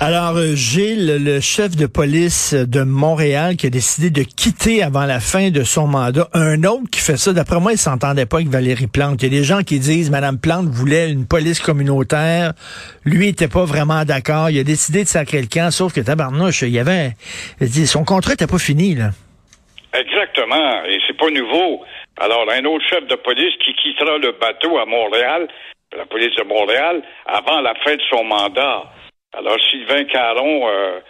Alors, euh, Gilles, le chef de police de Montréal, qui a décidé de quitter avant la fin de son mandat, un autre qui fait ça, d'après moi, il s'entendait pas avec Valérie Plante. Il y a des gens qui disent, Madame Plante voulait une police communautaire. Lui, il était pas vraiment d'accord. Il a décidé de sacrer le camp, sauf que tabarnouche, il y avait, son contrat était pas fini, là. Exactement, et c'est pas nouveau. Alors, un autre chef de police qui quittera le bateau à Montréal, la police de Montréal, avant la fin de son mandat. Alors, Sylvain Caron euh,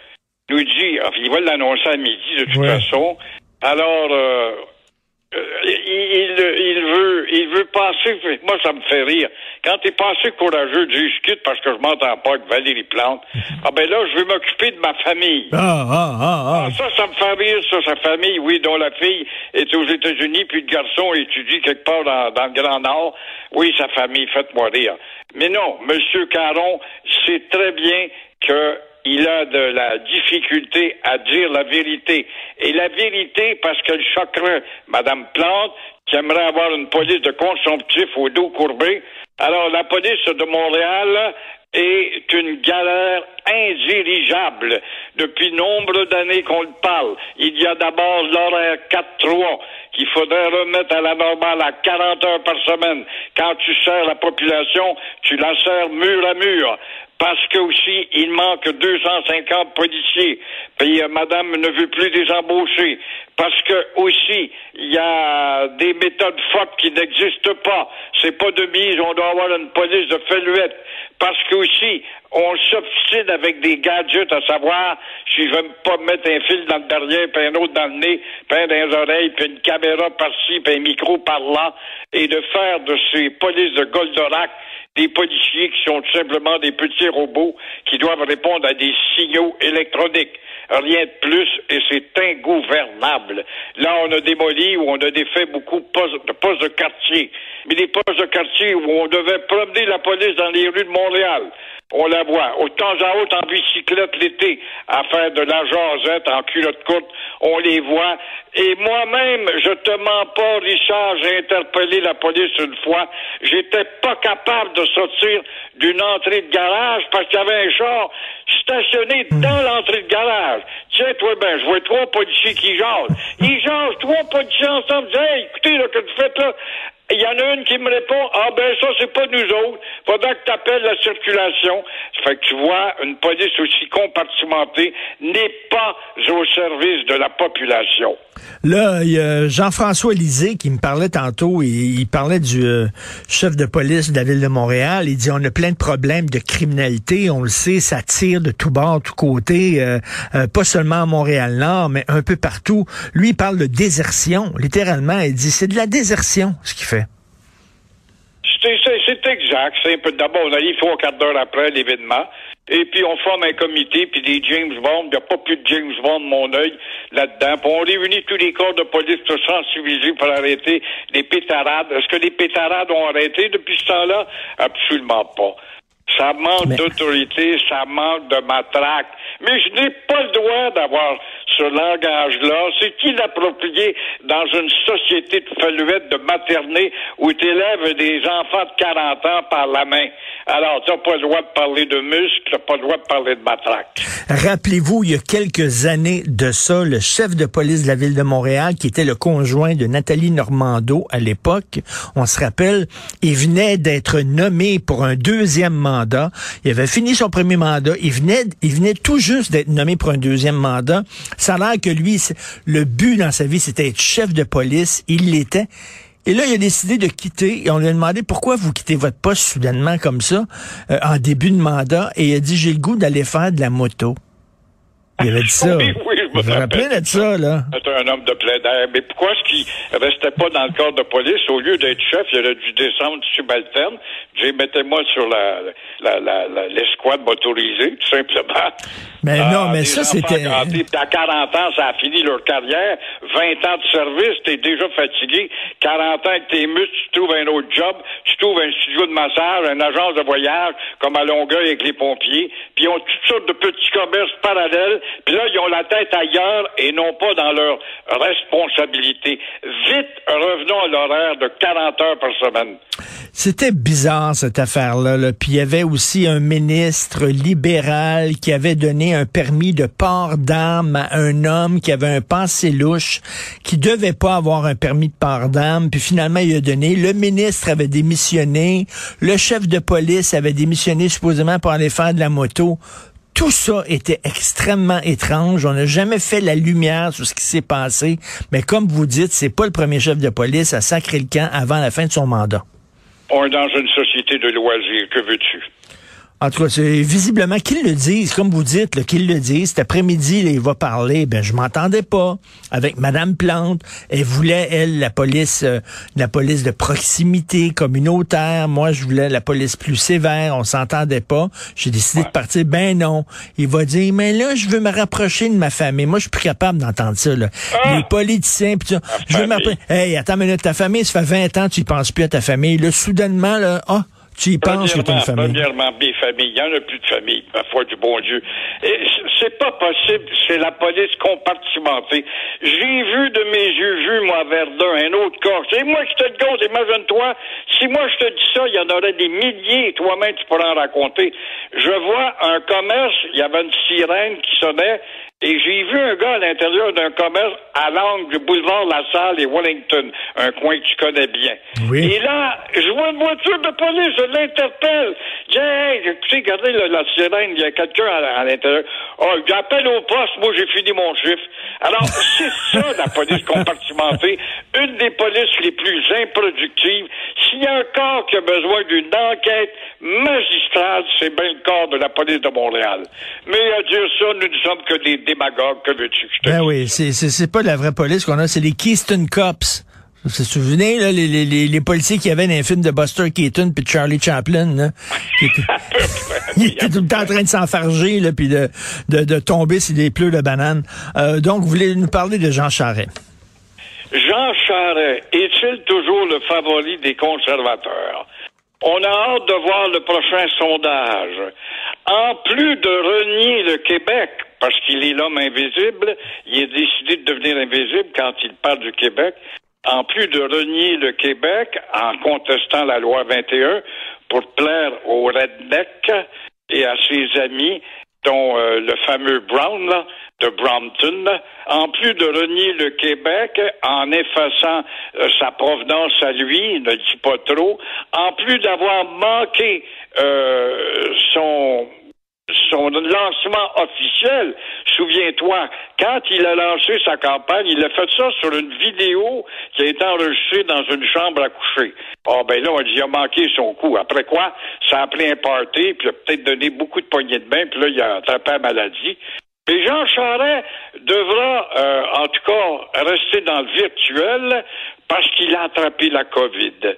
nous dit, enfin, il va l'annoncer à midi de toute Ouais. façon. Alors, euh, il, il veut, il veut passer. Moi, ça me fait rire. Quand t'es passé courageux, dis je quitte parce que je m'entends pas avec Valérie Plante. Ah ben là, je veux m'occuper de ma famille. Ah, ah, ah, Ah, ça, ça me fait rire, ça, sa famille, oui, dont la fille est aux États-Unis, puis le garçon étudie quelque part dans, dans le Grand Nord. Oui, sa famille, faites-moi rire. Mais non, Monsieur Caron sait très bien que il a de la difficulté à dire la vérité. Et la vérité, parce qu'elle choquerait Madame Plante, qui aimerait avoir une police de consomptif au dos courbé. Alors, la police de Montréal est une galère indirigeable depuis nombre d'années qu'on le parle. Il y a d'abord l'horaire 4-3 qu'il faudrait remettre à la normale à 40 heures par semaine. Quand tu sers la population, tu la sers mur à mur. Parce que aussi, il manque 250 policiers. Puis euh, madame ne veut plus les embaucher. Parce que aussi, il y a des méthodes fortes qui n'existent pas. C'est pas de mise, on doit avoir une police de feluette. Parce que aussi, on s'obstine avec des gadgets à savoir si je veux pas me mettre un fil dans le derrière, puis un autre dans le nez, puis un dans les oreilles, puis une caméra par-ci, puis un micro par-là, et de faire de ces polices de Goldorak des policiers qui sont simplement des petits robots qui doivent répondre à des signaux électroniques. Rien de plus, et c'est ingouvernable. Là, on a démoli ou on a défait beaucoup de, postes de quartier. Mais des postes de quartier où on devait promener la police dans les rues de Montréal. On la voit. Au temps à autre, en bicyclette l'été, à faire de la jasette en culotte courte. On les voit. Et moi-même, je te mens pas, Richard, j'ai interpellé la police une fois. J'étais pas capable de sortir d'une entrée de garage parce qu'il y avait un char stationné dans l'entrée de garage. Tiens, toi, ben, je vois trois policiers qui jasent. Ils jasent, trois policiers ensemble. Écoutez, là, que tu faites là, il y en a une qui me répond Ah ben ça, c'est pas nous autres. Faudra que tu appelles la circulation. Fait que tu vois, une police aussi compartimentée n'est pas au service de la population. Là, il y a Jean-François Lisée qui me parlait tantôt, il parlait du euh, chef de police de la ville de Montréal. Il dit on a plein de problèmes de criminalité, on le sait, ça tire de tous bords, tous côtés, euh, euh, pas seulement à Montréal-Nord, mais un peu partout. Lui, il parle de désertion, littéralement. Il dit c'est de la désertion ce qu'il fait. C'est exact. C'est d'abord, on arrive trois quarts d'heure après l'événement. Et puis on forme un comité, puis des James Bond, il n'y a pas plus de James Bond, mon œil, là-dedans. Puis on réunit tous les corps de police pour sensibiliser pour arrêter les pétarades. Est-ce que les pétarades ont arrêté depuis ce temps-là? Absolument pas. Ça manque Mais- d'autorité, ça manque de matraque. Mais je n'ai pas le droit d'avoir ce langage-là. C'est inapproprié dans une société de faluette, de maternée, où tu élèves des enfants de 40 ans par la main. Alors, tu n'as pas le droit de parler de muscles, tu n'as pas le droit de parler de matraque. Rappelez-vous, il y a quelques années de ça, le chef de police de la ville de Montréal, qui était le conjoint de Nathalie Normando à l'époque, on se rappelle, il venait d'être nommé pour un deuxième mandat. Il avait fini son premier mandat. Il venait, il venait tout juste d'être nommé pour un deuxième mandat. Ça a l'air que lui, le but dans sa vie, c'était être chef de police. Il l'était. Et là, il a décidé de quitter et on lui a demandé pourquoi vous quittez votre poste soudainement comme ça, euh, en début de mandat? Et il a dit, j'ai le goût d'aller faire de la moto. Il avait dit ça. Me Vous vous rappelez rappelle. de ça, là? C'est un homme de plein d'air. Mais pourquoi est-ce qu'il restait pas dans le corps de police? Au lieu d'être chef, il aurait dû descendre subalterne. J'ai mettez-moi sur la, la, la, la- l'escouade motorisée, tout simplement. Mais Ah, non, mais ça, c'était... à 40 ans, ça a fini leur carrière. 20 ans de service, t'es déjà fatigué. 40 ans avec tes muscles, tu trouves un autre job. Tu trouves un studio de massage, une agence de voyage, comme à Longueuil avec les pompiers. Puis ils ont toutes sortes de petits commerces parallèles. Puis là, ils ont la tête ailleurs et non pas dans leur responsabilité. Vite, revenons à l'horaire de 40 heures par semaine. C'était bizarre cette affaire-là. Là. Puis il y avait aussi un ministre libéral qui avait donné un permis de port d'armes à un homme qui avait un passé louche, qui devait pas avoir un permis de port d'armes. Puis finalement, il a donné. Le ministre avait démissionné. Le chef de police avait démissionné supposément pour aller faire de la moto. Tout ça était extrêmement étrange. On n'a jamais fait la lumière sur ce qui s'est passé. Mais comme vous dites, c'est pas le premier chef de police à sacrer le camp avant la fin de son mandat. On est dans une société de loisirs. Que veux-tu? En tout cas, c'est visiblement qu'ils le disent, comme vous dites, qu'ils le disent. Cet après-midi, il va parler. Ben, je m'entendais pas avec Madame Plante. Elle voulait, elle, la police, euh, la police de proximité communautaire. Moi, je voulais la police plus sévère. On s'entendait pas. J'ai décidé de partir. Ben non. Il va dire, mais là, je veux me rapprocher de ma famille. Moi, je suis plus capable d'entendre ça. Là. Ah! Les politiciens, pis ça. Je veux rapprocher. Hey, attends une minute, ta famille, ça fait 20 ans, tu y penses plus à ta famille. Là, soudainement, là, ah, tu y penses que une famille? Premièrement, mes familles. Il n'y en a plus de famille, ma foi du bon Dieu. Et c'est pas possible, c'est la police compartimentée. J'ai vu de mes yeux, vu, moi, à Verdun, un autre corps. C'est moi qui te le gauche, imagine-toi. Si moi je te dis ça, il y en aurait des milliers, toi-même tu pourras en raconter. Je vois un commerce, il y avait une sirène qui sonnait, et j'ai vu un gars à l'intérieur d'un commerce à l'angle du boulevard La Salle et Wellington, un coin que tu connais bien. Oui. Et là, je vois une voiture de police, je l'interpelle. Je dis, hey, écoutez, regardez la, la sirène, il y a quelqu'un à, à l'intérieur. Oh, j'appelle au poste, moi j'ai fini mon chiffre. Alors, c'est ça la police compartimentée, une des polices les plus improductives. S'il y a un corps qui a besoin d'une enquête magistrale, c'est bien le corps de la police de Montréal. Mais à dire ça, nous ne sommes que des démagogues, que veux-tu que je te Ben oui, c'est, c'est, c'est pas la vraie police qu'on a, c'est les Keystone Cops. Vous vous souvenez, là, les, les, les, policiers qui avaient dans les films de Buster Keaton puis de Charlie Chaplin, là, qui étaient, ils étaient tout le temps en train de s'enfarger, là, puis de, de, de tomber sur des pleurs de bananes. Euh, donc, vous voulez nous parler de Jean Charest? Jean Charest est-il toujours le favori des conservateurs? On a hâte de voir le prochain sondage. En plus de renier le Québec, parce qu'il est l'homme invisible, il est décidé de devenir invisible quand il parle du Québec, en plus de renier le Québec en contestant la loi 21 pour plaire aux rednecks et à ses amis, dont euh, le fameux Brown là, de Brompton, en plus de renier le Québec en effaçant euh, sa provenance à lui, ne dit pas trop, en plus d'avoir manqué euh, son son lancement officiel, souviens-toi, quand il a lancé sa campagne, il a fait ça sur une vidéo qui a été enregistrée dans une chambre à coucher. Ah ben là, on dit, il a manqué son coup. Après quoi, ça a appelé un party, puis il a peut-être donné beaucoup de poignées de main, puis là, il a attrapé la maladie. Et Jean Charest devra, euh, en tout cas, rester dans le virtuel parce qu'il a attrapé la COVID.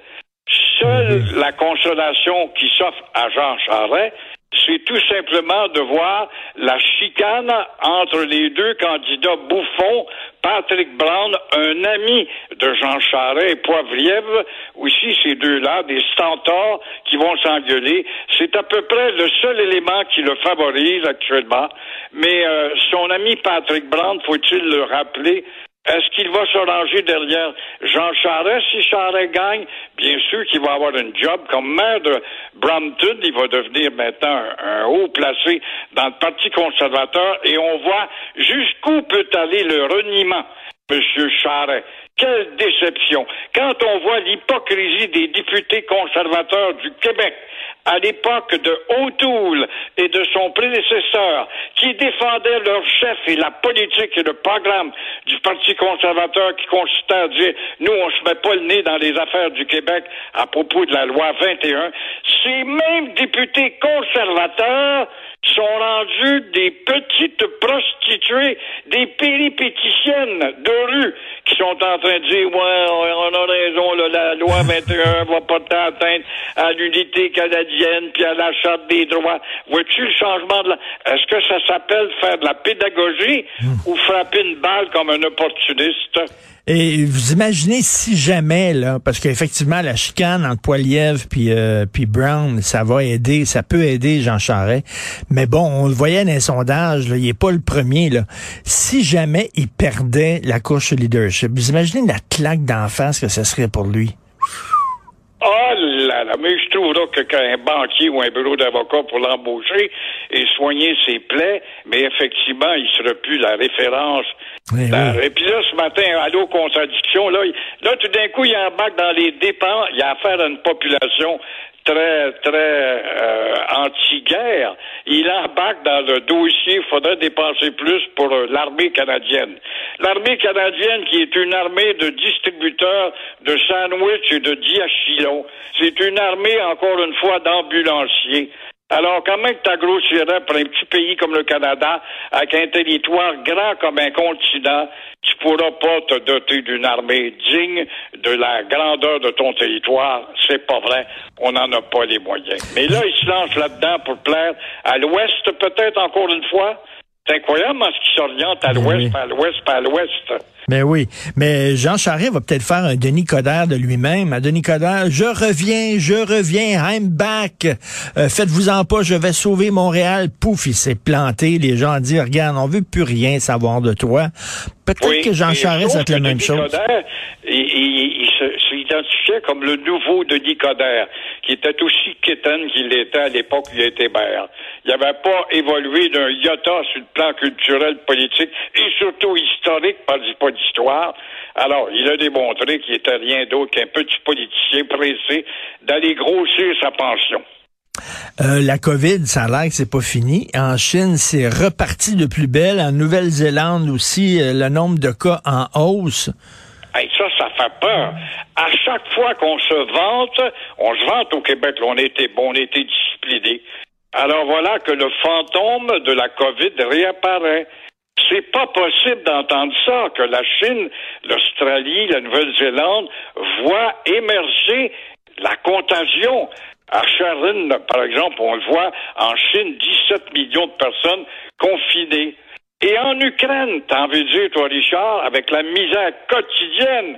Seule la consolation qui s'offre à Jean Charest, c'est tout simplement de voir la chicane entre les deux candidats bouffons, Patrick Brown, un ami de Jean Charest et Poivrièvre, aussi ces deux-là, des stentors qui vont s'engueuler. C'est à peu près le seul élément qui le favorise actuellement. Mais euh, son ami Patrick Brown, faut-il le rappeler, est-ce qu'il va se ranger derrière Jean Charest? Si Charest gagne? Bien sûr qu'il va avoir une job comme maire de Brampton. Il va devenir maintenant un, un haut placé dans le Parti conservateur et on voit jusqu'où peut aller le reniement. Monsieur Charest. Quelle déception. Quand on voit l'hypocrisie des députés conservateurs du Québec à l'époque de O'Toole et de son prédécesseur, qui défendaient leur chef et la politique et le programme du Parti conservateur qui consistait à dire nous, on se met pas le nez dans les affaires du Québec à propos de la loi 21, ces mêmes députés conservateurs sont rendus des petites prostituées, des péripéticiennes de rue sont en train de dire ouais, on a raison, là, la loi 21 va pas atteindre à l'unité canadienne puis à la charte des droits. Vois-tu le changement de la... Est-ce que ça s'appelle faire de la pédagogie ou frapper une balle comme un opportuniste? Et vous imaginez si jamais, là, parce qu'effectivement, la chicane entre Poiliev puis, euh, puis Brown, ça va aider, ça peut aider Jean Charest. Mais bon, on le voyait dans les sondages, là, il est pas le premier. Là. Si jamais il perdait la couche leadership, vous imaginez la claque d'en face que ce serait pour lui? Oh là là, mais je trouve là que qu'un banquier ou un bureau d'avocat pour l'embaucher et soigner ses plaies, mais effectivement, il serait plus la référence. Oui, La- oui. Et puis là, ce matin, à l'eau contradiction, là, il- là, tout d'un coup, il embarque dans les dépenses. Il a affaire à une population très, très euh, anti-guerre. Il embarque dans le dossier, il faudrait dépenser plus pour euh, l'armée canadienne. L'armée canadienne, qui est une armée de distributeurs de sandwich et de diachylon, c'est une armée, encore une fois, d'ambulanciers. Alors, comment que tu grossirais pour un petit pays comme le Canada, avec un territoire grand comme un continent, tu pourras pas te doter d'une armée digne de la grandeur de ton territoire? C'est pas vrai. On n'en a pas les moyens. Mais là, il se lance là-dedans pour plaire à l'Ouest, peut-être encore une fois. C'est incroyable ce qui s'oriente à Ben l'Ouest, oui. à l'Ouest, pas à l'Ouest. Mais oui. Mais Jean Charest va peut-être faire un Denis Coderre de lui-même. Un Denis Coderre, je reviens, je reviens, I'm back. Euh, Faites-vous-en pas, je vais sauver Montréal. Pouf, il s'est planté. Les gens ont dit, regarde, on veut plus rien savoir de toi. Peut-être Oui, que Jean Charest, être la même Denis chose. Coderre, il, il- s'identifiait comme le nouveau Denis Coderre, qui était aussi kitten qu'il l'était à l'époque où il était maire. Il n'avait pas évolué d'un iota sur le plan culturel, politique et surtout historique, pas d- Alors, il a démontré qu'il était rien d'autre qu'un petit politicien pressé d'aller grossir sa pension. Euh, la COVID, ça a l'air que c'est pas fini. En Chine, c'est reparti de plus belle. En Nouvelle-Zélande aussi, euh, le nombre de cas en hausse. Hey, ça, ça fait peur. À chaque fois qu'on se vante, on se vante au Québec, là, on était bon, on était disciplinés. Alors voilà que le fantôme de la COVID réapparaît. C'est pas possible d'entendre ça, que la Chine, l'Australie, la Nouvelle-Zélande voient émerger la contagion. À Sharon, par exemple, on le voit, en Chine, 17 millions de personnes confinées. Et en Ukraine, t'as envie de dire, toi, Richard, avec la misère quotidienne,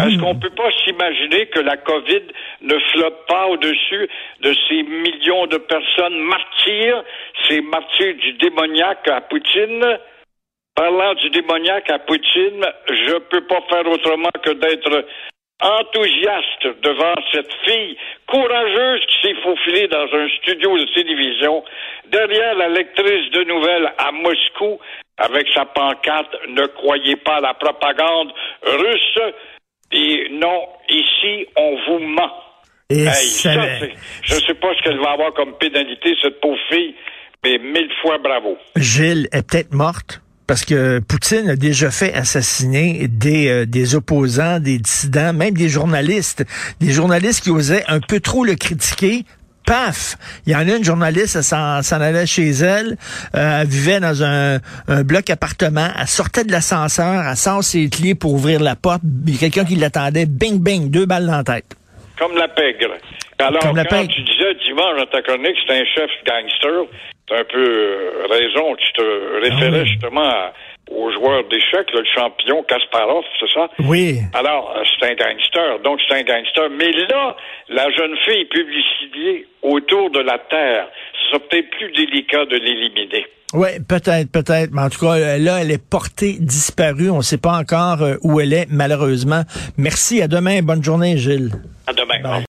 est-ce qu'on peut pas s'imaginer que la COVID ne flotte pas au-dessus de ces millions de personnes martyrs, ces martyrs du démoniaque à Poutine? Parlant du démoniaque à Poutine, je peux pas faire autrement que d'être enthousiaste devant cette fille courageuse qui s'est faufilée dans un studio de télévision derrière la lectrice de nouvelles à Moscou avec sa pancarte Ne croyez pas à la propagande russe et non, ici on vous ment. Et Hey, ça- ça, c'est- je sais pas ce qu'elle va avoir comme pénalité, cette pauvre fille, mais mille fois bravo. Gilles est peut-être morte. Parce que Poutine a déjà fait assassiner des, euh, des opposants, des dissidents, même des journalistes. Des journalistes qui osaient un peu trop le critiquer. Paf! Il y en a une journaliste, elle s'en, allait chez elle, euh, elle vivait dans un, un bloc appartement, elle sortait de l'ascenseur, elle sort ses clés pour ouvrir la porte, il y a quelqu'un qui l'attendait, bing bing, deux balles dans la tête. Comme la pègre. Alors, Comme la quand pègre. tu disais dimanche dans ta chronique, c'est un chef gangster, t'as un peu euh, raison. Tu te référais Ah oui. justement à- au joueur d'échecs, le champion Kasparov, c'est ça? Oui. Alors, euh, c'est un gangster, donc c'est un gangster. Mais là, la jeune fille publicitée autour de la Terre, ce sera peut-être plus délicat de l'éliminer. Oui, peut-être, peut-être. Mais en tout cas, là, elle est portée disparue. On ne sait pas encore euh, où elle est, malheureusement. Merci. À demain. Bonne journée, Gilles. À demain. Bye.